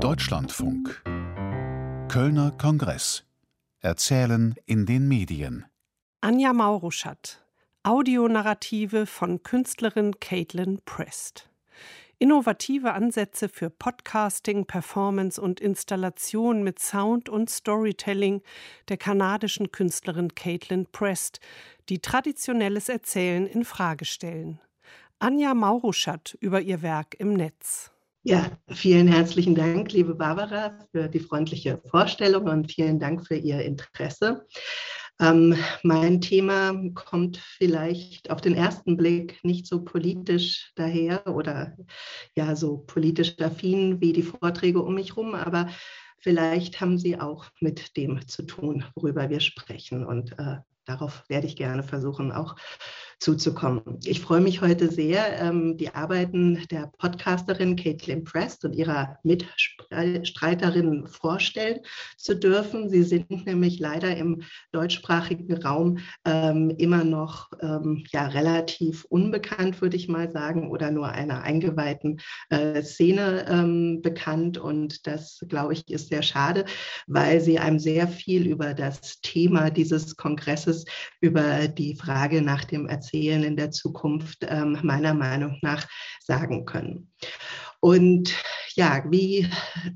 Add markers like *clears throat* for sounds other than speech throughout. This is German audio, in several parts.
Deutschlandfunk. Kölner Kongress. Erzählen in den Medien. Anja Mauruschat. Audionarrative von Künstlerin Caitlin Prest. Innovative Ansätze für Podcasting, Performance und Installation mit Sound und Storytelling der kanadischen Künstlerin Caitlin Prest, die traditionelles Erzählen in Frage stellen. Anja Mauruschat über ihr Werk im Netz. Ja, vielen herzlichen Dank, liebe Barbara, für die freundliche Vorstellung und vielen Dank für Ihr Interesse. Ähm, mein Thema kommt vielleicht auf den ersten Blick nicht so politisch daher oder ja so politisch affin wie die Vorträge um mich herum, aber vielleicht haben Sie auch mit dem zu tun, worüber wir sprechen. Und äh, darauf werde ich gerne versuchen, auch zuzukommen. Ich freue mich heute sehr, ähm, die Arbeiten der Podcasterin Caitlin Prest und ihrer Mitstreiterin vorstellen zu dürfen. Sie sind nämlich leider im deutschsprachigen Raum ähm, immer noch ähm, ja, relativ unbekannt, würde ich mal sagen, oder nur einer eingeweihten äh, Szene bekannt. Und das, glaube ich, ist sehr schade, weil sie einem sehr viel über das Thema dieses Kongresses, über die Frage nach dem Erzählen Erzählen in der Zukunft ähm, meiner Meinung nach sagen können. Und ja, wie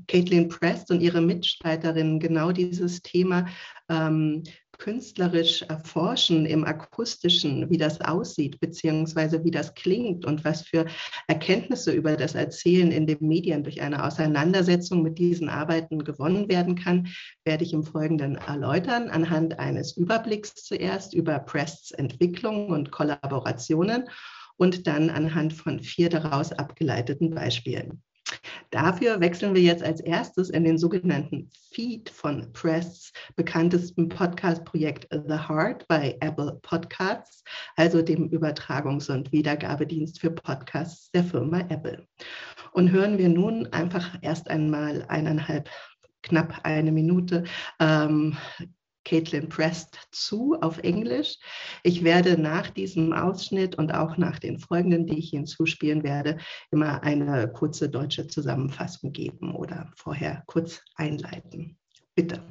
Caitlin Prest und ihre Mitstreiterinnen genau dieses Thema ähm, künstlerisch erforschen im akustischen, wie das aussieht, beziehungsweise wie das klingt und was für Erkenntnisse über das Erzählen in den Medien durch eine Auseinandersetzung mit diesen Arbeiten gewonnen werden kann, werde ich im Folgenden erläutern, anhand eines Überblicks zuerst über Prests Entwicklung und Kollaborationen und dann anhand von vier daraus abgeleiteten Beispielen. Dafür wechseln wir jetzt als erstes in den sogenannten Feed von Prests bekanntesten Podcast-Projekt The Heart bei Apple Podcasts, also dem Übertragungs- und Wiedergabedienst für Podcasts der Firma Apple. Und hören wir nun einfach erst einmal eineinhalb knapp eine Minute ähm, Caitlin Prest zu auf Englisch. Ich werde nach diesem Ausschnitt und auch nach den folgenden, die ich Ihnen zuspielen werde, immer eine kurze deutsche Zusammenfassung geben oder vorher kurz einleiten. Bitte.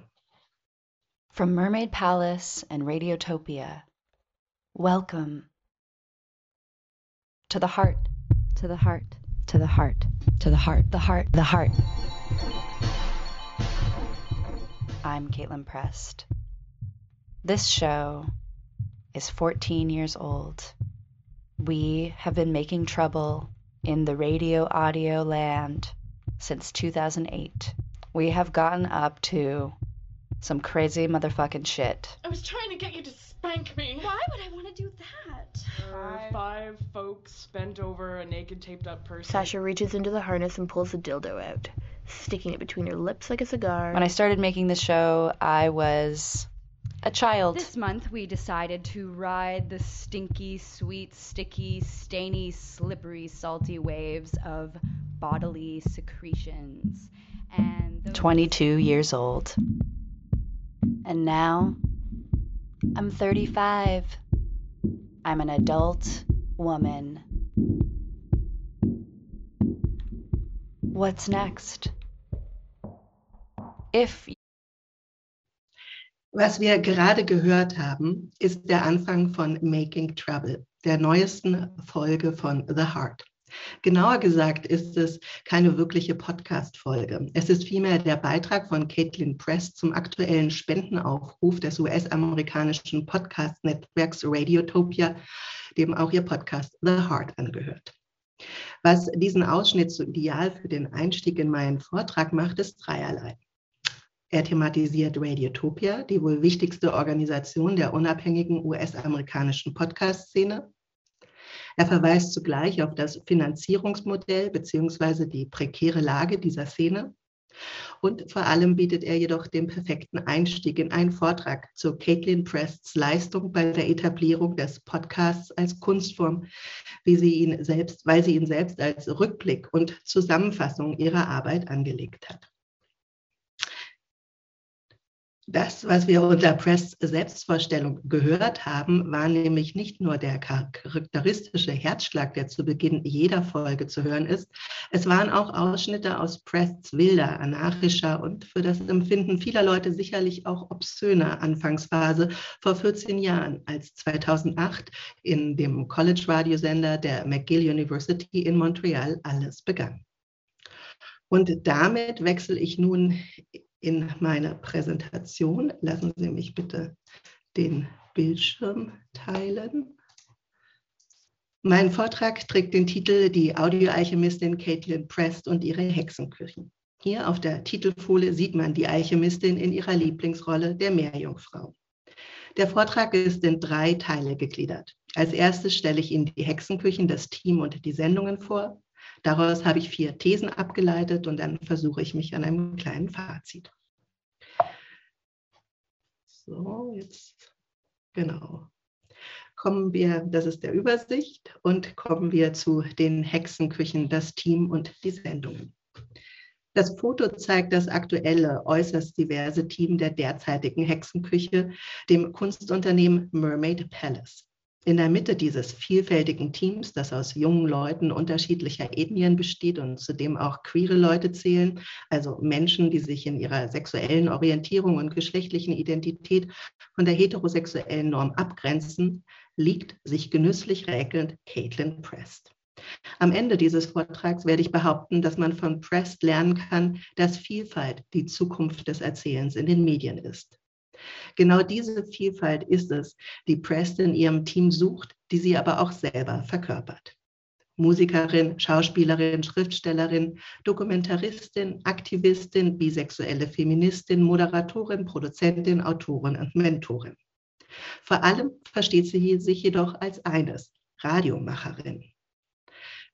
From Mermaid Palace and Radiotopia, welcome to the heart, to the heart, to the heart, to the heart, the heart, the heart. I'm Caitlin Prest. This show is 14 years old. We have been making trouble in the radio audio land since 2008. We have gotten up to some crazy motherfucking shit. I was trying to get you to spank me. Why would I want to do that? Uh, five folks bent over a naked taped up person. Sasha reaches into the harness and pulls the dildo out, sticking it between her lips like a cigar. When I started making the show, I was a child. This month we decided to ride the stinky, sweet, sticky, stainy, slippery, salty waves of bodily secretions. And those- 22 years old. And now I'm 35. I'm an adult woman. What's next? If Was wir gerade gehört haben, ist der Anfang von Making Trouble, der neuesten Folge von The Heart. Genauer gesagt ist es keine wirkliche Podcast-Folge. Es ist vielmehr der Beitrag von Caitlin Press zum aktuellen Spendenaufruf des US-amerikanischen Podcast-Netzwerks Radiotopia, dem auch ihr Podcast The Heart angehört. Was diesen Ausschnitt so ideal für den Einstieg in meinen Vortrag macht, ist dreierlei. Er thematisiert Radiotopia, die wohl wichtigste Organisation der unabhängigen US-amerikanischen Podcast-Szene. Er verweist zugleich auf das Finanzierungsmodell bzw. die prekäre Lage dieser Szene. Und vor allem bietet er jedoch den perfekten Einstieg in einen Vortrag zu Caitlin Prests Leistung bei der Etablierung des Podcasts als Kunstform, wie sie ihn selbst, weil sie ihn selbst als Rückblick und Zusammenfassung ihrer Arbeit angelegt hat. Das, was wir unter Press Selbstvorstellung gehört haben, war nämlich nicht nur der charakteristische Herzschlag, der zu Beginn jeder Folge zu hören ist. Es waren auch Ausschnitte aus Prests wilder, anarchischer und für das Empfinden vieler Leute sicherlich auch obszöner Anfangsphase vor 14 Jahren, als 2008 in dem College-Radiosender der McGill University in Montreal alles begann. Und damit wechsle ich nun in meiner Präsentation. Lassen Sie mich bitte den Bildschirm teilen. Mein Vortrag trägt den Titel Die Audioalchemistin Caitlin Prest und ihre Hexenküchen. Hier auf der Titelfolie sieht man die Alchemistin in ihrer Lieblingsrolle der Meerjungfrau. Der Vortrag ist in drei Teile gegliedert. Als erstes stelle ich Ihnen die Hexenküchen, das Team und die Sendungen vor. Daraus habe ich vier Thesen abgeleitet und dann versuche ich mich an einem kleinen Fazit. So, jetzt genau. Kommen wir, das ist der Übersicht, und kommen wir zu den Hexenküchen, das Team und die Sendungen. Das Foto zeigt das aktuelle, äußerst diverse Team der derzeitigen Hexenküche, dem Kunstunternehmen Mermaid Palace. In der Mitte dieses vielfältigen Teams, das aus jungen Leuten unterschiedlicher Ethnien besteht und zu dem auch queere Leute zählen, also Menschen, die sich in ihrer sexuellen Orientierung und geschlechtlichen Identität von der heterosexuellen Norm abgrenzen, liegt sich genüsslich räkelnd Caitlin Prest. Am Ende dieses Vortrags werde ich behaupten, dass man von Prest lernen kann, dass Vielfalt die Zukunft des Erzählens in den Medien ist. Genau diese Vielfalt ist es, die Prest in ihrem Team sucht, die sie aber auch selber verkörpert. Musikerin, Schauspielerin, Schriftstellerin, Dokumentaristin, Aktivistin, bisexuelle Feministin, Moderatorin, Produzentin, Autorin und Mentorin. Vor allem versteht sie sich jedoch als eines, Radiomacherin.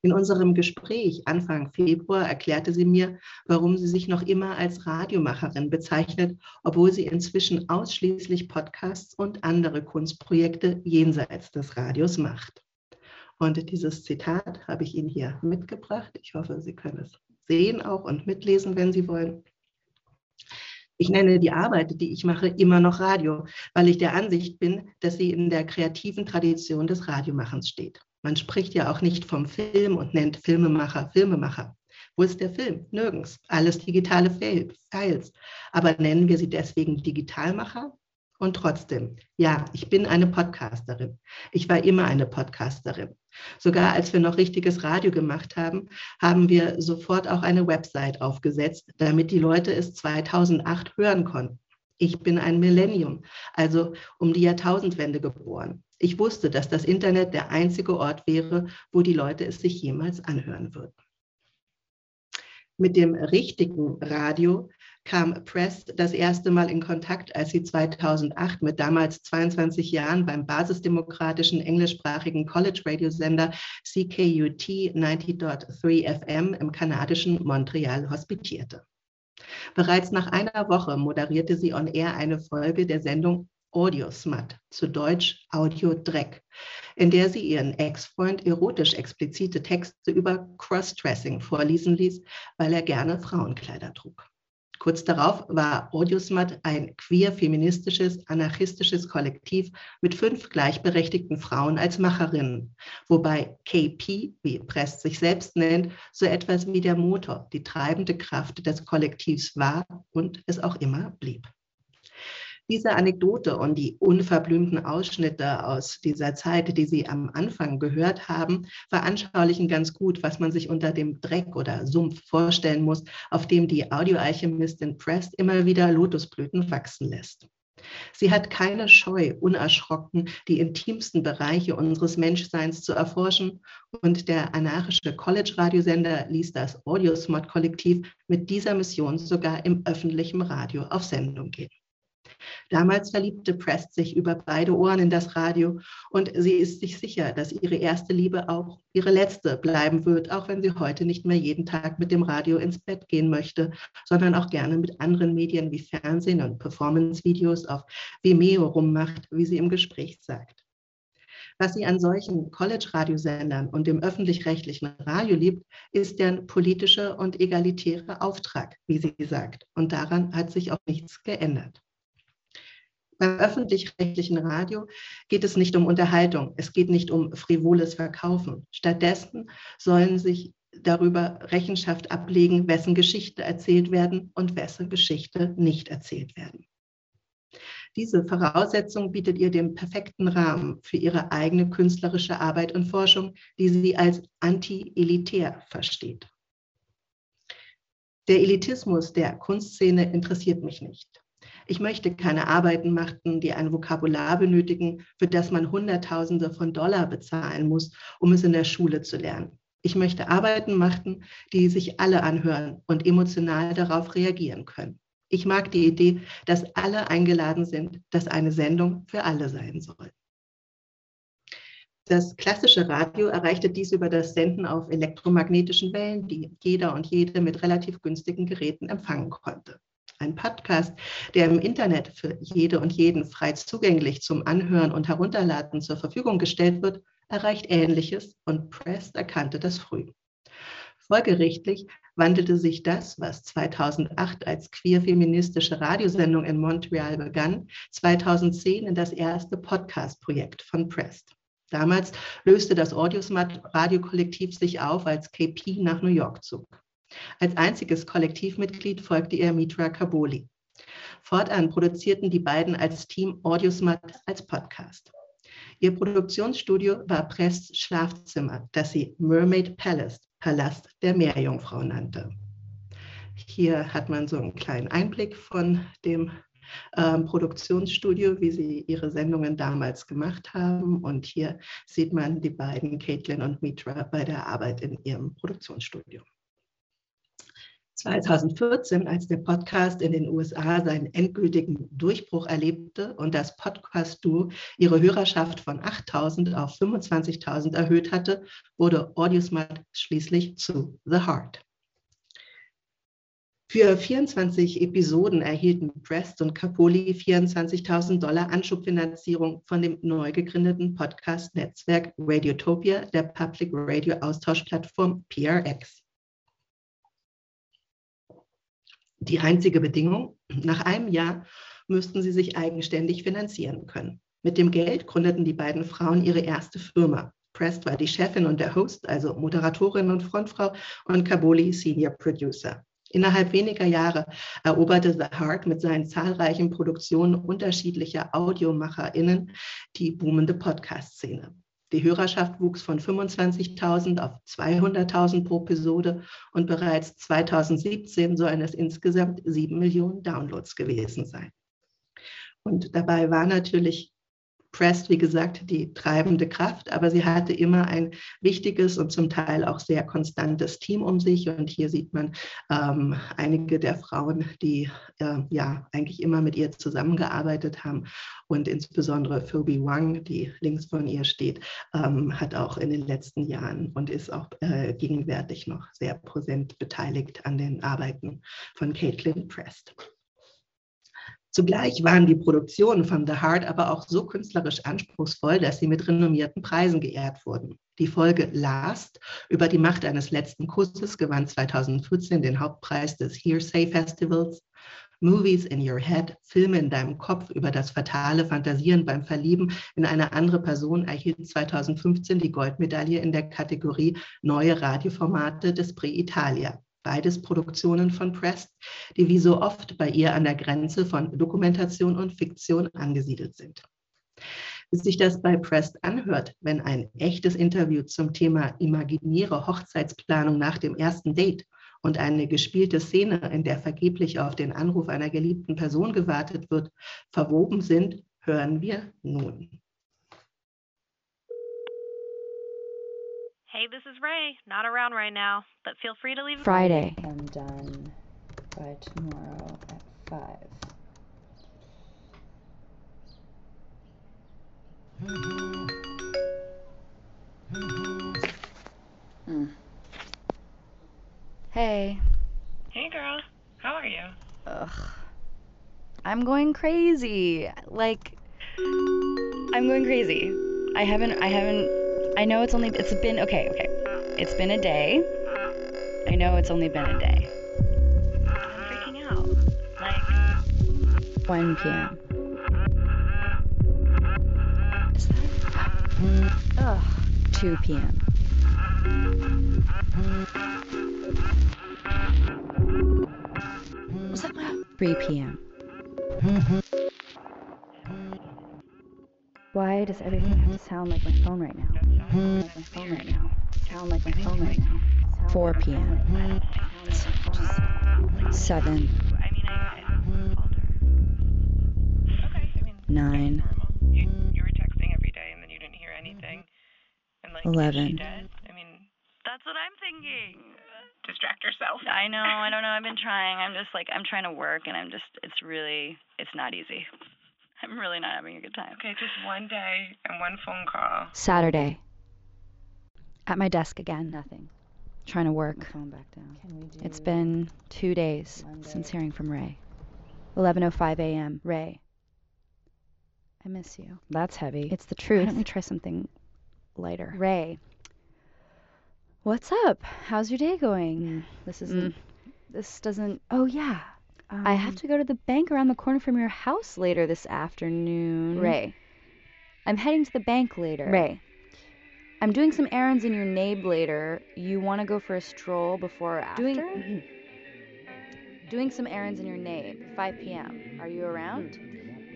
In unserem Gespräch Anfang Februar erklärte sie mir, warum sie sich noch immer als Radiomacherin bezeichnet, obwohl sie inzwischen ausschließlich Podcasts und andere Kunstprojekte jenseits des Radios macht. Und dieses Zitat habe ich Ihnen hier mitgebracht. Ich hoffe, Sie können es sehen auch und mitlesen, wenn Sie wollen. Ich nenne die Arbeit, die ich mache, immer noch Radio, weil ich der Ansicht bin, dass sie in der kreativen Tradition des Radiomachens steht. Man spricht ja auch nicht vom Film und nennt Filmemacher Filmemacher. Wo ist der Film? Nirgends. Alles digitale Files. Aber nennen wir sie deswegen Digitalmacher? Und trotzdem, ja, ich bin eine Podcasterin. Ich war immer eine Podcasterin. Sogar als wir noch richtiges Radio gemacht haben, haben wir sofort auch eine Website aufgesetzt, damit die Leute es 2008 hören konnten. Ich bin ein Millennium, also um die Jahrtausendwende geboren. Ich wusste, dass das Internet der einzige Ort wäre, wo die Leute es sich jemals anhören würden. Mit dem richtigen Radio kam Press das erste Mal in Kontakt, als sie 2008 mit damals 22 Jahren beim basisdemokratischen englischsprachigen College-Radiosender CKUT 90.3 FM im kanadischen Montreal hospitierte. Bereits nach einer Woche moderierte sie on air eine Folge der Sendung Audiosmut, zu Deutsch Audiodreck, in der sie ihren Ex-Freund erotisch explizite Texte über Crossdressing vorlesen ließ, weil er gerne Frauenkleider trug. Kurz darauf war Audiosmut ein queer-feministisches, anarchistisches Kollektiv mit fünf gleichberechtigten Frauen als Macherinnen, wobei KP, wie Prest sich selbst nennt, so etwas wie der Motor, die treibende Kraft des Kollektivs war und es auch immer blieb. Diese Anekdote und die unverblümten Ausschnitte aus dieser Zeit, die Sie am Anfang gehört haben, veranschaulichen ganz gut, was man sich unter dem Dreck oder Sumpf vorstellen muss, auf dem die Audioalchemistin Prest immer wieder Lotusblüten wachsen lässt. Sie hat keine Scheu, unerschrocken die intimsten Bereiche unseres Menschseins zu erforschen und der anarchische College-Radiosender ließ das Audiosmod-Kollektiv mit dieser Mission sogar im öffentlichen Radio auf Sendung gehen. Damals verliebte Prest sich über beide Ohren in das Radio und sie ist sich sicher, dass ihre erste Liebe auch ihre letzte bleiben wird, auch wenn sie heute nicht mehr jeden Tag mit dem Radio ins Bett gehen möchte, sondern auch gerne mit anderen Medien wie Fernsehen und Performance-Videos auf Vimeo rummacht, wie sie im Gespräch sagt. Was sie an solchen College-Radiosendern und dem öffentlich-rechtlichen Radio liebt, ist deren politische und egalitäre Auftrag, wie sie sagt. Und daran hat sich auch nichts geändert. Beim öffentlich-rechtlichen Radio geht es nicht um Unterhaltung, es geht nicht um frivoles Verkaufen. Stattdessen sollen sich darüber Rechenschaft ablegen, wessen Geschichte erzählt werden und wessen Geschichte nicht erzählt werden. Diese Voraussetzung bietet ihr den perfekten Rahmen für ihre eigene künstlerische Arbeit und Forschung, die sie als anti-elitär versteht. Der Elitismus der Kunstszene interessiert mich nicht. Ich möchte keine Arbeiten machen, die ein Vokabular benötigen, für das man Hunderttausende von Dollar bezahlen muss, um es in der Schule zu lernen. Ich möchte Arbeiten machen, die sich alle anhören und emotional darauf reagieren können. Ich mag die Idee, dass alle eingeladen sind, dass eine Sendung für alle sein soll. Das klassische Radio erreichte dies über das Senden auf elektromagnetischen Wellen, die jeder und jede mit relativ günstigen Geräten empfangen konnte. Ein Podcast, der im Internet für jede und jeden frei zugänglich zum Anhören und Herunterladen zur Verfügung gestellt wird, erreicht Ähnliches und Prest erkannte das früh. Folgerichtlich wandelte sich das, was 2008 als queer-feministische Radiosendung in Montreal begann, 2010 in das erste Podcast-Projekt von Prest. Damals löste das Audiosmat-Radiokollektiv sich auf, als KP nach New York zog. Als einziges Kollektivmitglied folgte ihr Mitra Kaboli. Fortan produzierten die beiden als Team Audiosmat als Podcast. Ihr Produktionsstudio war Prests Schlafzimmer, das sie Mermaid Palace, Palast der Meerjungfrau nannte. Hier hat man so einen kleinen Einblick von dem ähm, Produktionsstudio, wie sie ihre Sendungen damals gemacht haben. Und hier sieht man die beiden, Caitlin und Mitra, bei der Arbeit in ihrem Produktionsstudio. 2014, als der Podcast in den USA seinen endgültigen Durchbruch erlebte und das Podcast-Duo ihre Hörerschaft von 8.000 auf 25.000 erhöht hatte, wurde Audiosmart schließlich zu The Heart. Für 24 Episoden erhielten Prest und Capoli 24.000 Dollar Anschubfinanzierung von dem neu gegründeten Podcast-Netzwerk Radiotopia der Public Radio Austauschplattform PRX. Die einzige Bedingung, nach einem Jahr müssten sie sich eigenständig finanzieren können. Mit dem Geld gründeten die beiden Frauen ihre erste Firma. Prest war die Chefin und der Host, also Moderatorin und Frontfrau, und Kaboli Senior Producer. Innerhalb weniger Jahre eroberte The Heart mit seinen zahlreichen Produktionen unterschiedlicher AudiomacherInnen die boomende Podcast-Szene. Die Hörerschaft wuchs von 25.000 auf 200.000 pro Episode und bereits 2017 sollen es insgesamt sieben Millionen Downloads gewesen sein. Und dabei war natürlich Prest, wie gesagt, die treibende Kraft, aber sie hatte immer ein wichtiges und zum Teil auch sehr konstantes Team um sich. Und hier sieht man ähm, einige der Frauen, die äh, ja eigentlich immer mit ihr zusammengearbeitet haben. Und insbesondere Phoebe Wang, die links von ihr steht, ähm, hat auch in den letzten Jahren und ist auch äh, gegenwärtig noch sehr präsent beteiligt an den Arbeiten von Caitlin Prest. Zugleich waren die Produktionen von The Heart aber auch so künstlerisch anspruchsvoll, dass sie mit renommierten Preisen geehrt wurden. Die Folge Last über die Macht eines letzten Kusses gewann 2014 den Hauptpreis des Hearsay Festivals. Movies in Your Head, Filme in deinem Kopf über das fatale Fantasieren beim Verlieben in eine andere Person erhielt 2015 die Goldmedaille in der Kategorie Neue Radioformate des Pre Italia beides Produktionen von Prest, die wie so oft bei ihr an der Grenze von Dokumentation und Fiktion angesiedelt sind. Wie sich das bei Prest anhört, wenn ein echtes Interview zum Thema imaginäre Hochzeitsplanung nach dem ersten Date und eine gespielte Szene, in der vergeblich auf den Anruf einer geliebten Person gewartet wird, verwoben sind, hören wir nun. Hey, this is Ray. Not around right now, but feel free to leave. Friday. I'm done by tomorrow at 5. Hmm. Hey. Hey, girl. How are you? Ugh. I'm going crazy. Like I'm going crazy. I haven't I haven't I know it's only it's been okay, okay. It's been a day. I know it's only been a day. I'm freaking out. Like 1 p.m. Is that Ugh. 2 p.m. Was that my 3 p.m. Why does everything have to sound like my phone right now? 4 p.m. 7 9 11 that's what I'm thinking. Distract yourself. I know. I don't know. I've been trying. I'm just like I'm trying to work, and I'm just. It's really. It's not easy. I'm really not having a good time. Okay, just one day and one phone call. Saturday, at my desk again. Nothing. Trying to work. My phone back down. Can we do It's been two days Monday? since hearing from Ray. 11:05 a.m. Ray. I miss you. That's heavy. It's the truth. Why don't we try something lighter? Ray. What's up? How's your day going? Mm, this isn't. Mm. This doesn't. Oh yeah. I have um, to go to the bank around the corner from your house later this afternoon. Ray. I'm heading to the bank later. Ray. I'm doing some errands in your neighbor later. You want to go for a stroll before or after? Doing- *clears throat* Doing some errands in your neighbor. 5 p.m. Are you around?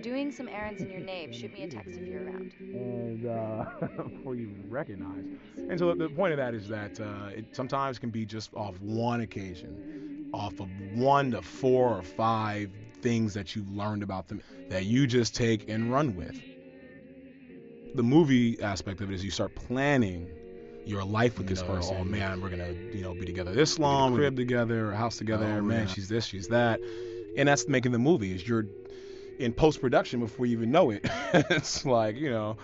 Doing some errands in your neighbor. Shoot me a text if you're around. and uh, *laughs* before you recognize. And so the point of that is that uh, it sometimes can be just off one occasion, off of one to four or five things that you've learned about them that you just take and run with. The movie aspect of it is you start planning your life with this person. Oh man, we're gonna you know be together this long, crib together, a house together. Oh, man, she's this, she's that, and that's making the movie. Is you're in post production before you even know it. *laughs* it's like you know,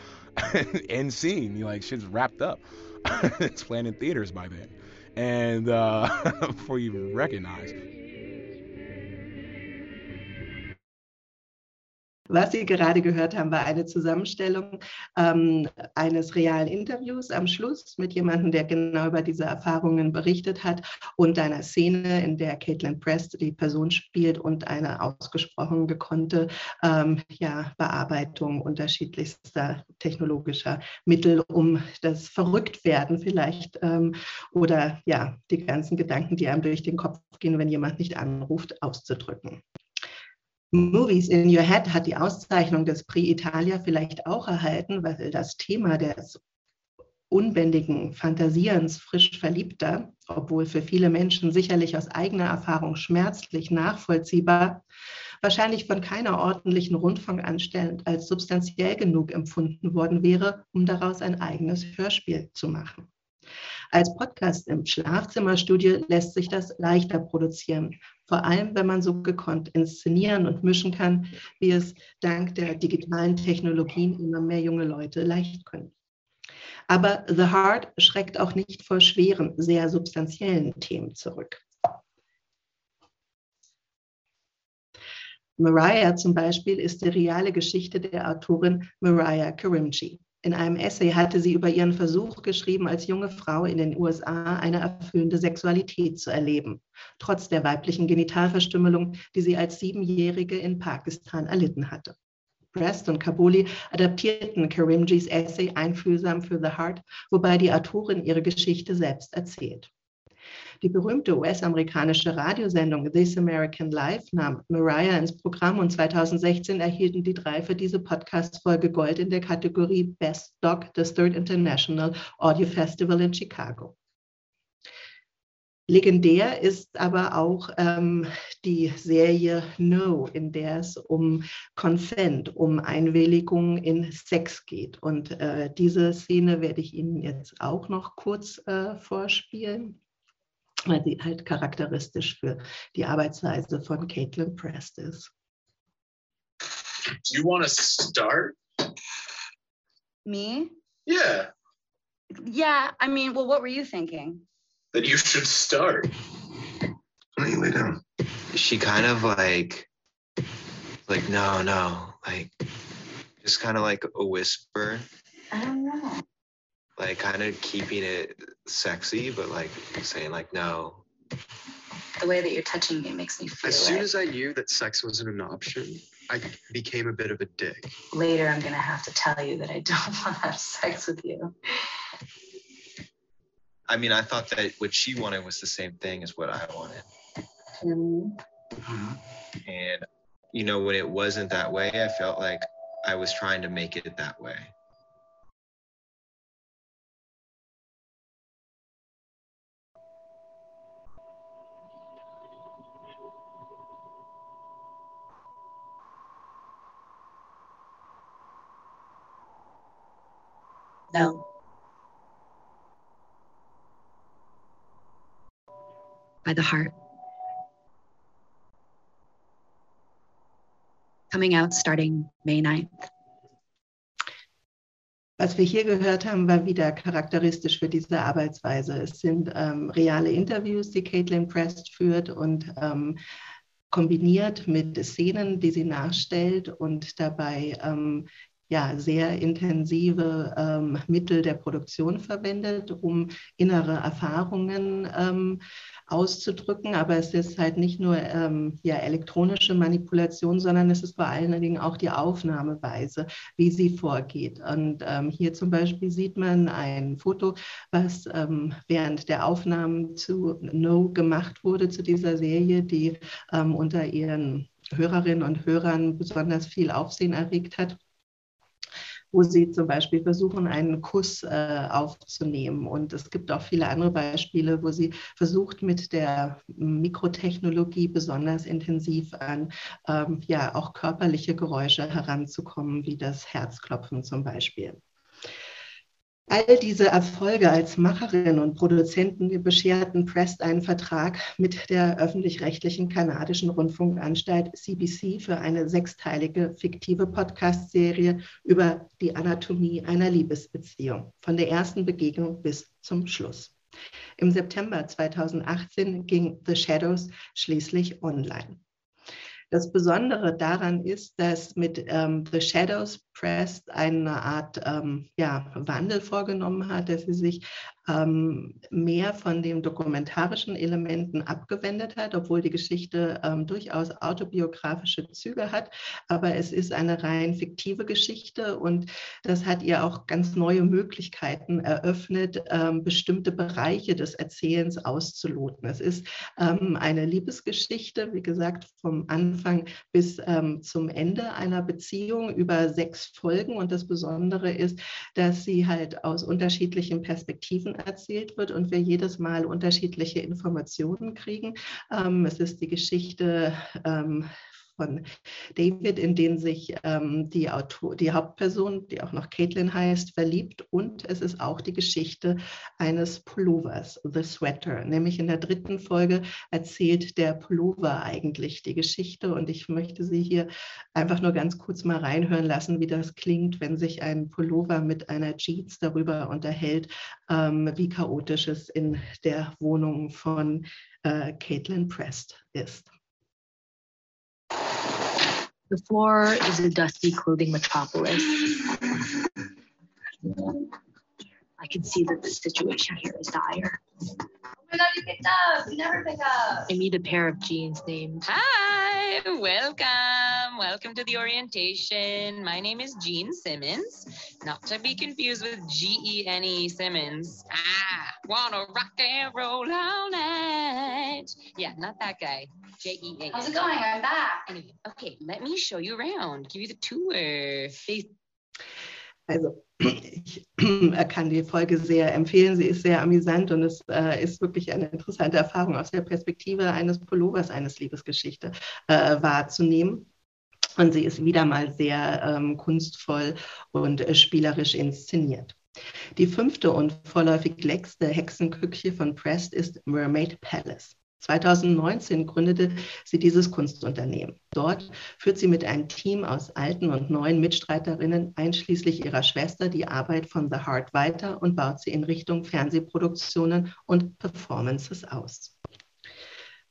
*laughs* end scene. You like shit's wrapped up. *laughs* it's playing in theaters by then, and uh, before you even recognize. Was Sie gerade gehört haben, war eine Zusammenstellung ähm, eines realen Interviews am Schluss mit jemandem, der genau über diese Erfahrungen berichtet hat und einer Szene, in der Caitlin Prest die Person spielt und eine ausgesprochen gekonnte ähm, ja, Bearbeitung unterschiedlichster technologischer Mittel, um das Verrücktwerden vielleicht ähm, oder ja, die ganzen Gedanken, die einem durch den Kopf gehen, wenn jemand nicht anruft, auszudrücken. Movies in Your Head hat die Auszeichnung des Prix Italia vielleicht auch erhalten, weil das Thema des unbändigen Fantasierens frisch Verliebter, obwohl für viele Menschen sicherlich aus eigener Erfahrung schmerzlich nachvollziehbar, wahrscheinlich von keiner ordentlichen Rundfunkanstalt als substanziell genug empfunden worden wäre, um daraus ein eigenes Hörspiel zu machen. Als Podcast im Schlafzimmerstudio lässt sich das leichter produzieren, vor allem wenn man so gekonnt inszenieren und mischen kann, wie es dank der digitalen Technologien immer mehr junge Leute leicht können. Aber The Heart schreckt auch nicht vor schweren, sehr substanziellen Themen zurück. Mariah zum Beispiel ist die reale Geschichte der Autorin Mariah Karimchi. In einem Essay hatte sie über ihren Versuch geschrieben, als junge Frau in den USA eine erfüllende Sexualität zu erleben, trotz der weiblichen Genitalverstümmelung, die sie als Siebenjährige in Pakistan erlitten hatte. Prest und Kabuli adaptierten Karimjis Essay einfühlsam für The Heart, wobei die Autorin ihre Geschichte selbst erzählt. Die berühmte US-amerikanische Radiosendung This American Life nahm Mariah ins Programm und 2016 erhielten die drei für diese Podcast-Folge Gold in der Kategorie Best Doc des Third International Audio Festival in Chicago. Legendär ist aber auch ähm, die Serie No, in der es um Consent, um Einwilligung in Sex geht. Und äh, diese Szene werde ich Ihnen jetzt auch noch kurz äh, vorspielen weil sie halt charakteristisch für die Arbeitsweise von Caitlin Prest ist. Do you want to start? Me? Yeah, Yeah, I mean, well, what were you thinking? that you should start. Why don't you lay down? She kind of like, like, no, no, like, just kind of like a whisper, I don't know. Like, kind of keeping it sexy, but like saying, like, no. The way that you're touching me makes me feel As soon like- as I knew that sex wasn't an option, I became a bit of a dick. Later, I'm gonna have to tell you that I don't *laughs* want to have sex with you. I mean, I thought that what she wanted was the same thing as what I wanted. Mm-hmm. And, you know, when it wasn't that way, I felt like I was trying to make it that way. The heart. Coming out starting May 9th. Was wir hier gehört haben, war wieder charakteristisch für diese Arbeitsweise. Es sind ähm, reale Interviews, die Caitlin Prest führt und ähm, kombiniert mit Szenen, die sie nachstellt und dabei ähm, ja, sehr intensive ähm, Mittel der Produktion verwendet, um innere Erfahrungen ähm, auszudrücken. Aber es ist halt nicht nur ähm, ja, elektronische Manipulation, sondern es ist vor allen Dingen auch die Aufnahmeweise, wie sie vorgeht. Und ähm, hier zum Beispiel sieht man ein Foto, was ähm, während der Aufnahmen zu No gemacht wurde, zu dieser Serie, die ähm, unter ihren Hörerinnen und Hörern besonders viel Aufsehen erregt hat wo sie zum Beispiel versuchen, einen Kuss äh, aufzunehmen. Und es gibt auch viele andere Beispiele, wo sie versucht, mit der Mikrotechnologie besonders intensiv an ähm, ja, auch körperliche Geräusche heranzukommen, wie das Herzklopfen zum Beispiel. All diese Erfolge als Macherin und Produzenten bescherten Prest einen Vertrag mit der öffentlich-rechtlichen kanadischen Rundfunkanstalt CBC für eine sechsteilige fiktive Podcast-Serie über die Anatomie einer Liebesbeziehung, von der ersten Begegnung bis zum Schluss. Im September 2018 ging The Shadows schließlich online. Das Besondere daran ist, dass mit ähm, The Shadows Press eine Art ähm, ja, Wandel vorgenommen hat, dass sie sich ähm, mehr von den dokumentarischen Elementen abgewendet hat, obwohl die Geschichte ähm, durchaus autobiografische Züge hat. Aber es ist eine rein fiktive Geschichte und das hat ihr auch ganz neue Möglichkeiten eröffnet, ähm, bestimmte Bereiche des Erzählens auszuloten. Es ist ähm, eine Liebesgeschichte, wie gesagt, vom Anfang bis ähm, zum Ende einer Beziehung über sechs Folgen. Und das Besondere ist, dass sie halt aus unterschiedlichen Perspektiven erzählt wird und wir jedes Mal unterschiedliche Informationen kriegen. Ähm, es ist die Geschichte ähm, von David, in den sich ähm, die, Autor die Hauptperson, die auch noch Caitlin heißt, verliebt. Und es ist auch die Geschichte eines Pullovers, The Sweater. Nämlich in der dritten Folge erzählt der Pullover eigentlich die Geschichte. Und ich möchte Sie hier einfach nur ganz kurz mal reinhören lassen, wie das klingt, wenn sich ein Pullover mit einer Jeans darüber unterhält, ähm, wie chaotisch es in der Wohnung von äh, Caitlin Prest ist. The floor is a dusty clothing metropolis. I can see that the situation here is dire. My god, you picked up! You never pick up! I meet a pair of jeans named. Hi, welcome. Welcome to the orientation. My name is Jean Simmons, not to be confused with G E N E Simmons. Ah, wanna rock and roll all night. Yeah, not that guy. J E A. How's it going? I'm back. Anyway, okay, let me show you around, give you the tour. They Also, ich *clears throat* kann die Folge sehr empfehlen. Sie ist sehr amüsant und es äh, ist wirklich eine interessante Erfahrung aus der Perspektive eines Pullovers, eines Liebesgeschichte äh, wahrzunehmen. Und sie ist wieder mal sehr ähm, kunstvoll und äh, spielerisch inszeniert. Die fünfte und vorläufig letzte Hexenküche von Prest ist Mermaid Palace. 2019 gründete sie dieses Kunstunternehmen. Dort führt sie mit einem Team aus alten und neuen Mitstreiterinnen, einschließlich ihrer Schwester, die Arbeit von The Heart weiter und baut sie in Richtung Fernsehproduktionen und Performances aus.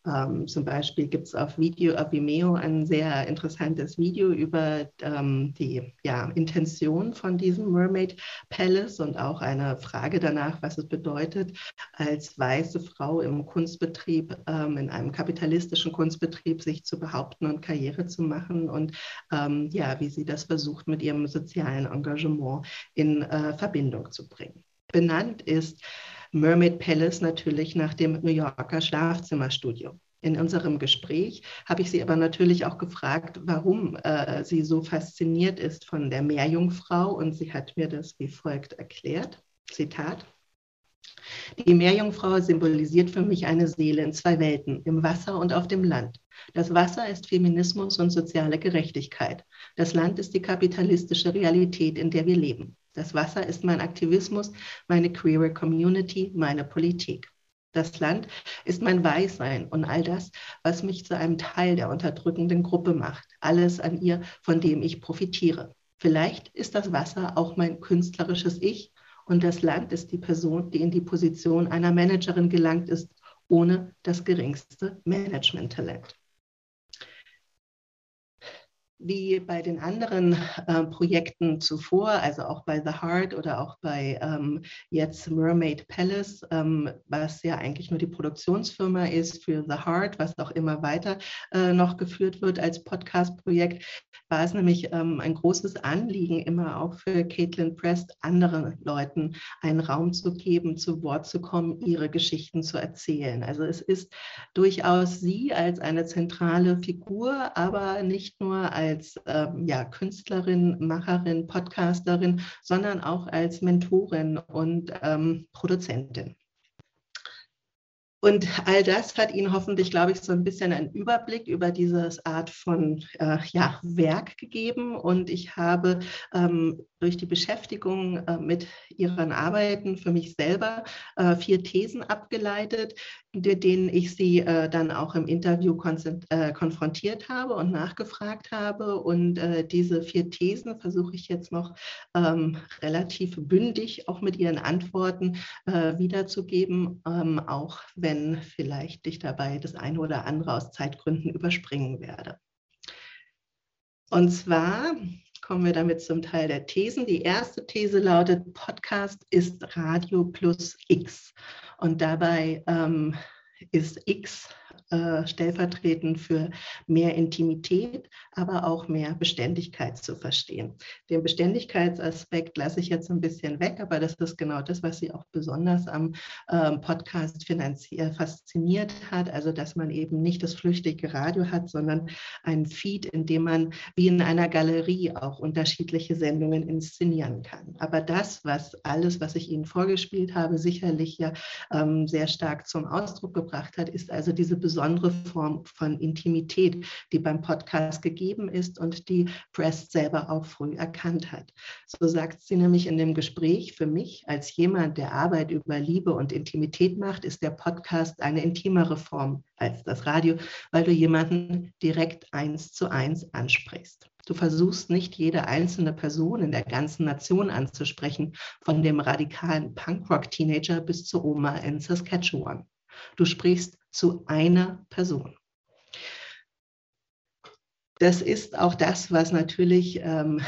Ähm, zum Beispiel gibt es auf Video auf Vimeo ein sehr interessantes Video über ähm, die ja, Intention von diesem Mermaid Palace und auch eine Frage danach, was es bedeutet, als weiße Frau im Kunstbetrieb, ähm, in einem kapitalistischen Kunstbetrieb sich zu behaupten und Karriere zu machen und ähm, ja, wie sie das versucht mit ihrem sozialen Engagement in äh, Verbindung zu bringen. Benannt ist Mermaid Palace natürlich nach dem New Yorker Schlafzimmerstudio. In unserem Gespräch habe ich sie aber natürlich auch gefragt, warum äh, sie so fasziniert ist von der Meerjungfrau und sie hat mir das wie folgt erklärt. Zitat. Die Meerjungfrau symbolisiert für mich eine Seele in zwei Welten, im Wasser und auf dem Land. Das Wasser ist Feminismus und soziale Gerechtigkeit. Das Land ist die kapitalistische Realität, in der wir leben. Das Wasser ist mein Aktivismus, meine queere Community, meine Politik. Das Land ist mein Weißsein und all das, was mich zu einem Teil der unterdrückenden Gruppe macht. Alles an ihr, von dem ich profitiere. Vielleicht ist das Wasser auch mein künstlerisches Ich und das Land ist die Person, die in die Position einer Managerin gelangt ist, ohne das geringste Managementtalent wie bei den anderen äh, Projekten zuvor, also auch bei The Heart oder auch bei ähm, jetzt Mermaid Palace, ähm, was ja eigentlich nur die Produktionsfirma ist für The Heart, was auch immer weiter äh, noch geführt wird als Podcast-Projekt, war es nämlich ähm, ein großes Anliegen, immer auch für Caitlin Prest, anderen Leuten einen Raum zu geben, zu Wort zu kommen, ihre Geschichten zu erzählen. Also es ist durchaus sie als eine zentrale Figur, aber nicht nur als als ähm, ja, Künstlerin, Macherin, Podcasterin, sondern auch als Mentorin und ähm, Produzentin. Und all das hat Ihnen hoffentlich, glaube ich, so ein bisschen einen Überblick über diese Art von äh, ja, Werk gegeben. Und ich habe ähm, durch die Beschäftigung äh, mit Ihren Arbeiten für mich selber äh, vier Thesen abgeleitet, denen ich Sie äh, dann auch im Interview konfrontiert habe und nachgefragt habe. Und diese vier Thesen versuche ich jetzt noch ähm, relativ bündig auch mit Ihren Antworten wiederzugeben, ähm, auch wenn vielleicht ich dabei das eine oder andere aus Zeitgründen überspringen werde. Und zwar kommen wir damit zum Teil der Thesen. Die erste These lautet, Podcast ist Radio plus X. Und dabei ähm, ist X äh, stellvertretend für mehr Intimität, aber auch mehr Beständigkeit zu verstehen. Den Beständigkeitsaspekt lasse ich jetzt ein bisschen weg, aber das ist genau das, was Sie auch besonders am ähm, Podcast fasziniert hat. Also, dass man eben nicht das flüchtige Radio hat, sondern ein Feed, in dem man wie in einer Galerie auch unterschiedliche Sendungen inszenieren kann. Aber das, was alles, was ich Ihnen vorgespielt habe, sicherlich ja ähm, sehr stark zum Ausdruck gebracht hat, ist also diese besondere besondere Form von Intimität, die beim Podcast gegeben ist und die Prest selber auch früh erkannt hat. So sagt sie nämlich in dem Gespräch, für mich als jemand, der Arbeit über Liebe und Intimität macht, ist der Podcast eine intimere Form als das Radio, weil du jemanden direkt eins zu eins ansprichst. Du versuchst nicht jede einzelne Person in der ganzen Nation anzusprechen, von dem radikalen Punkrock-Teenager bis zur Oma in Saskatchewan. Du sprichst zu einer Person. Das ist auch das, was natürlich ähm,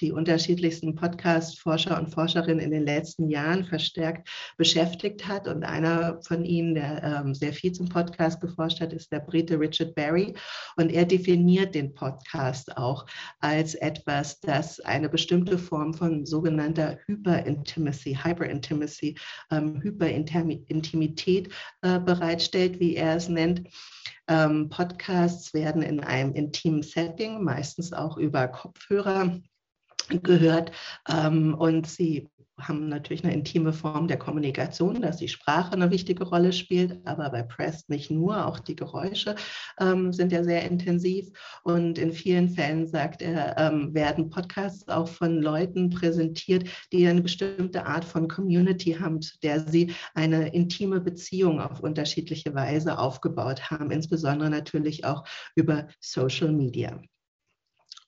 die unterschiedlichsten Podcast-Forscher und Forscherinnen in den letzten Jahren verstärkt beschäftigt hat. Und einer von ihnen, der ähm, sehr viel zum Podcast geforscht hat, ist der Brite Richard Barry. Und er definiert den Podcast auch als etwas, das eine bestimmte Form von sogenannter Hyperintimacy, Hyperintimacy, ähm, Hyperintimität äh, bereitstellt, wie er es nennt. Ähm, Podcasts werden in einem intimen Setting, meistens auch über Kopfhörer gehört. Ähm, und sie haben natürlich eine intime Form der Kommunikation, dass die Sprache eine wichtige Rolle spielt, aber bei Press nicht nur, auch die Geräusche ähm, sind ja sehr intensiv und in vielen Fällen, sagt er, ähm, werden Podcasts auch von Leuten präsentiert, die eine bestimmte Art von Community haben, zu der sie eine intime Beziehung auf unterschiedliche Weise aufgebaut haben, insbesondere natürlich auch über Social Media.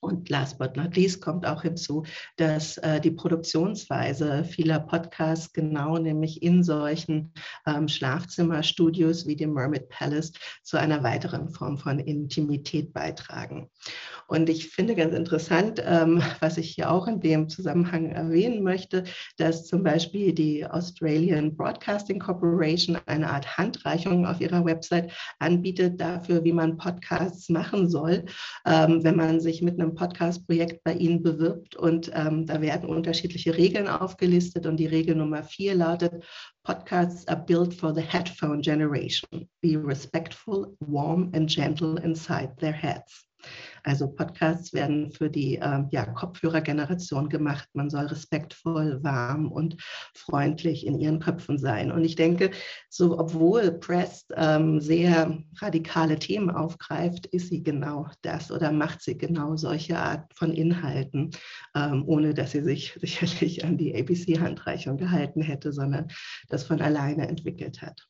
Und last but not least kommt auch hinzu, dass äh, die Produktionsweise vieler Podcasts genau nämlich in solchen ähm, Schlafzimmerstudios wie dem Mermaid Palace zu einer weiteren Form von Intimität beitragen. Und ich finde ganz interessant, ähm, was ich hier auch in dem Zusammenhang erwähnen möchte, dass zum Beispiel die Australian Broadcasting Corporation eine Art Handreichung auf ihrer Website anbietet dafür, wie man Podcasts machen soll, ähm, wenn man sich mit einem Podcast-Projekt bei Ihnen bewirbt. Und ähm, da werden unterschiedliche Regeln aufgelistet. Und die Regel Nummer vier lautet, Podcasts are built for the headphone generation. Be respectful, warm and gentle inside their heads. Also Podcasts werden für die äh, ja, Kopfhörergeneration gemacht. Man soll respektvoll, warm und freundlich in ihren Köpfen sein. Und ich denke, so obwohl Press ähm, sehr radikale Themen aufgreift, ist sie genau das oder macht sie genau solche Art von Inhalten, ähm, ohne dass sie sich *laughs* sicherlich an die ABC-Handreichung gehalten hätte, sondern das von alleine entwickelt hat.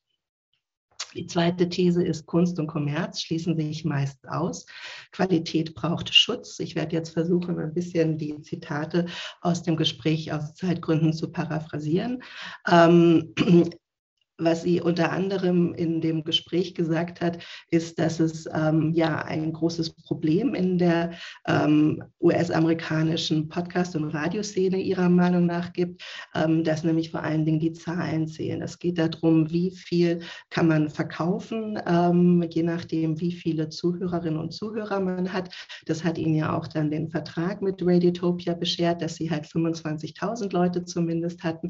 Die zweite These ist, Kunst und Kommerz schließen sich meist aus. Qualität braucht Schutz. Ich werde jetzt versuchen, ein bisschen die Zitate aus dem Gespräch aus Zeitgründen zu paraphrasieren. Ähm, was sie unter anderem in dem Gespräch gesagt hat, ist, dass es ähm, ja ein großes Problem in der ähm, US-amerikanischen Podcast- und Radioszene ihrer Meinung nach gibt, ähm, dass nämlich vor allen Dingen die Zahlen zählen. Es geht darum, wie viel kann man verkaufen, ähm, je nachdem, wie viele Zuhörerinnen und Zuhörer man hat. Das hat ihnen ja auch dann den Vertrag mit Radiotopia beschert, dass sie halt 25.000 Leute zumindest hatten.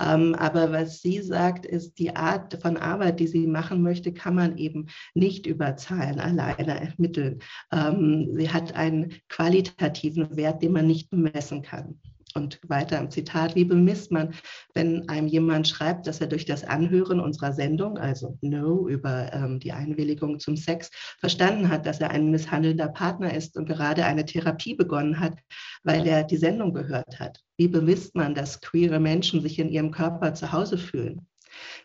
Ähm, aber was sie sagt, ist, die Art von Arbeit, die sie machen möchte, kann man eben nicht über Zahlen alleine ermitteln. Ähm, sie hat einen qualitativen Wert, den man nicht bemessen kann. Und weiter im Zitat, wie bemisst man, wenn einem jemand schreibt, dass er durch das Anhören unserer Sendung, also No über ähm, die Einwilligung zum Sex, verstanden hat, dass er ein misshandelnder Partner ist und gerade eine Therapie begonnen hat, weil er die Sendung gehört hat? Wie bemisst man, dass queere Menschen sich in ihrem Körper zu Hause fühlen?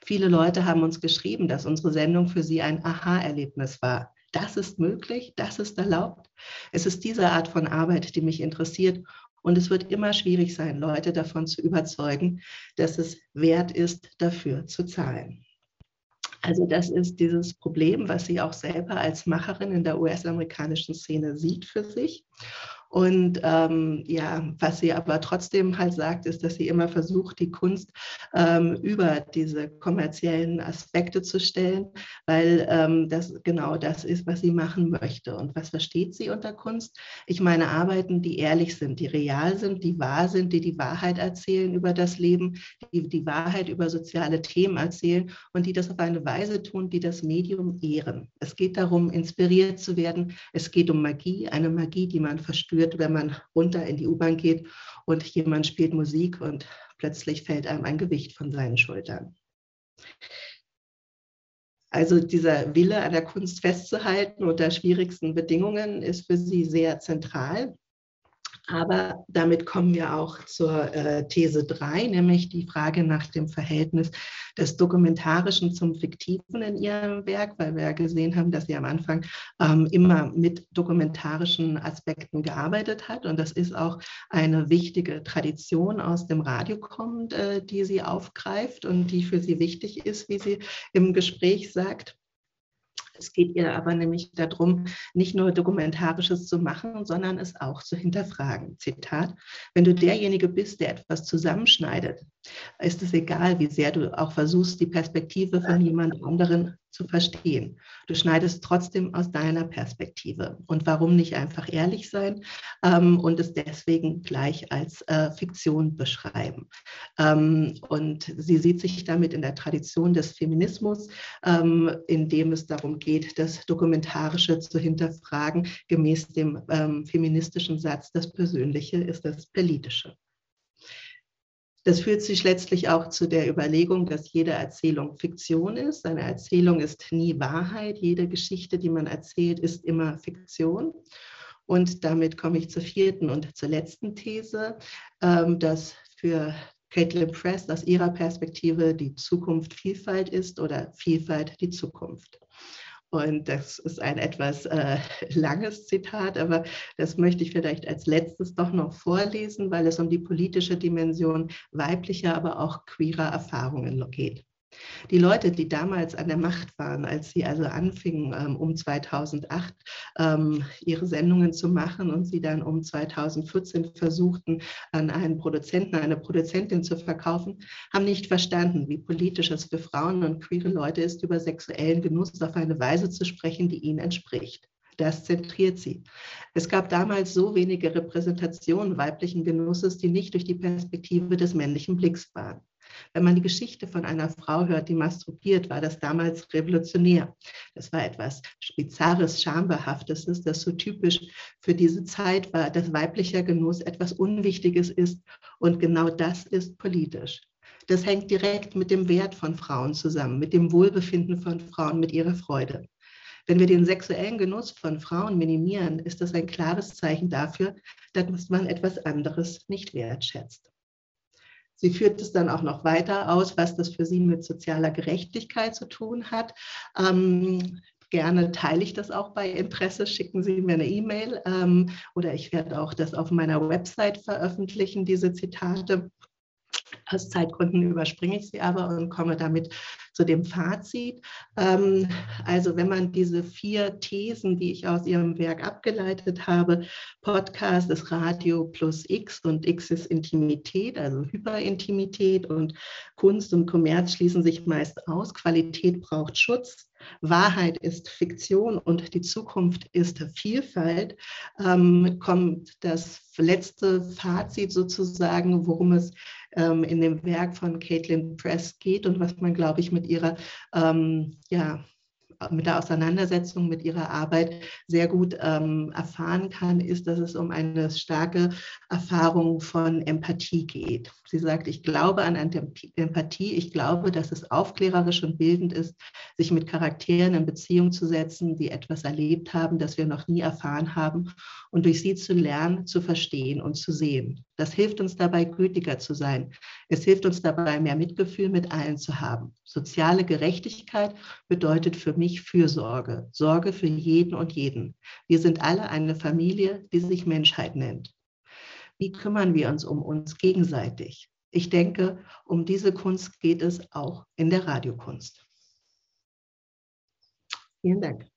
Viele Leute haben uns geschrieben, dass unsere Sendung für sie ein Aha-Erlebnis war. Das ist möglich, das ist erlaubt. Es ist diese Art von Arbeit, die mich interessiert. Und es wird immer schwierig sein, Leute davon zu überzeugen, dass es wert ist, dafür zu zahlen. Also das ist dieses Problem, was sie auch selber als Macherin in der US-amerikanischen Szene sieht für sich. Und ähm, ja, was sie aber trotzdem halt sagt, ist, dass sie immer versucht, die Kunst ähm, über diese kommerziellen Aspekte zu stellen, weil ähm, das genau das ist, was sie machen möchte. Und was versteht sie unter Kunst? Ich meine Arbeiten, die ehrlich sind, die real sind, die wahr sind, die die Wahrheit erzählen über das Leben, die die Wahrheit über soziale Themen erzählen und die das auf eine Weise tun, die das Medium ehren. Es geht darum, inspiriert zu werden. Es geht um Magie, eine Magie, die man verspürt spürt, wenn man runter in die U-Bahn geht und jemand spielt Musik und plötzlich fällt einem ein Gewicht von seinen Schultern. Also dieser Wille an der Kunst festzuhalten unter schwierigsten Bedingungen ist für sie sehr zentral. Aber damit kommen wir auch zur äh, These 3, nämlich die Frage nach dem Verhältnis des Dokumentarischen zum Fiktiven in ihrem Werk, weil wir ja gesehen haben, dass sie am Anfang ähm, immer mit dokumentarischen Aspekten gearbeitet hat. Und das ist auch eine wichtige Tradition aus dem Radio kommend, äh, die sie aufgreift und die für sie wichtig ist, wie sie im Gespräch sagt. Es geht ihr aber nämlich darum, nicht nur Dokumentarisches zu machen, sondern es auch zu hinterfragen. Zitat, wenn du derjenige bist, der etwas zusammenschneidet, ist es egal, wie sehr du auch versuchst, die Perspektive von jemand anderen zu verstehen. Du schneidest trotzdem aus deiner Perspektive. Und warum nicht einfach ehrlich sein ähm, und es deswegen gleich als äh, Fiktion beschreiben? Ähm, und sie sieht sich damit in der Tradition des Feminismus, ähm, in dem es darum geht, das Dokumentarische zu hinterfragen, gemäß dem ähm, feministischen Satz, das Persönliche ist das Politische. Das führt sich letztlich auch zu der Überlegung, dass jede Erzählung Fiktion ist. Eine Erzählung ist nie Wahrheit. Jede Geschichte, die man erzählt, ist immer Fiktion. Und damit komme ich zur vierten und zur letzten These, ähm, dass für Caitlin Press aus ihrer Perspektive die Zukunft Vielfalt ist oder Vielfalt die Zukunft. Und das ist ein etwas äh, langes Zitat, aber das möchte ich vielleicht als letztes doch noch vorlesen, weil es um die politische Dimension weiblicher, aber auch queerer Erfahrungen geht. Die Leute, die damals an der Macht waren, als sie also anfingen, ähm, um 2008 ähm, ihre Sendungen zu machen und sie dann um 2014 versuchten, an einen Produzenten, eine Produzentin zu verkaufen, haben nicht verstanden, wie politisch es für Frauen und queere Leute ist, über sexuellen Genuss auf eine Weise zu sprechen, die ihnen entspricht. Das zentriert sie. Es gab damals so wenige Repräsentationen weiblichen Genusses, die nicht durch die Perspektive des männlichen Blicks waren. Wenn man die Geschichte von einer Frau hört, die masturbiert, war das damals revolutionär. Das war etwas Bizarres, Schambehaftes, das so typisch für diese Zeit war, dass weiblicher Genuss etwas Unwichtiges ist. Und genau das ist politisch. Das hängt direkt mit dem Wert von Frauen zusammen, mit dem Wohlbefinden von Frauen, mit ihrer Freude. Wenn wir den sexuellen Genuss von Frauen minimieren, ist das ein klares Zeichen dafür, dass man etwas anderes nicht wertschätzt. Sie führt es dann auch noch weiter aus, was das für sie mit sozialer Gerechtigkeit zu tun hat. Ähm, gerne teile ich das auch bei Interesse. Schicken Sie mir eine E-Mail ähm, oder ich werde auch das auf meiner Website veröffentlichen, diese Zitate. Aus Zeitgründen überspringe ich sie aber und komme damit zu dem Fazit. Ähm, also wenn man diese vier Thesen, die ich aus Ihrem Werk abgeleitet habe, Podcast ist Radio plus X und X ist Intimität, also Hyperintimität und Kunst und Kommerz schließen sich meist aus. Qualität braucht Schutz. Wahrheit ist Fiktion und die Zukunft ist Vielfalt, ähm, kommt das letzte Fazit sozusagen, worum es ähm, in dem Werk von Caitlin Press geht und was man, glaube ich, mit ihrer ähm, ja, mit der Auseinandersetzung mit ihrer Arbeit sehr gut ähm, erfahren kann, ist, dass es um eine starke Erfahrung von Empathie geht. Sie sagt, ich glaube an Empathie, ich glaube, dass es aufklärerisch und bildend ist, sich mit Charakteren in Beziehung zu setzen, die etwas erlebt haben, das wir noch nie erfahren haben und durch sie zu lernen, zu verstehen und zu sehen. Das hilft uns dabei, gütiger zu sein. Es hilft uns dabei, mehr Mitgefühl mit allen zu haben. Soziale Gerechtigkeit bedeutet für mich Fürsorge, Sorge für jeden und jeden. Wir sind alle eine Familie, die sich Menschheit nennt. Wie kümmern wir uns um uns gegenseitig? Ich denke, um diese Kunst geht es auch in der Radiokunst. Vielen Dank.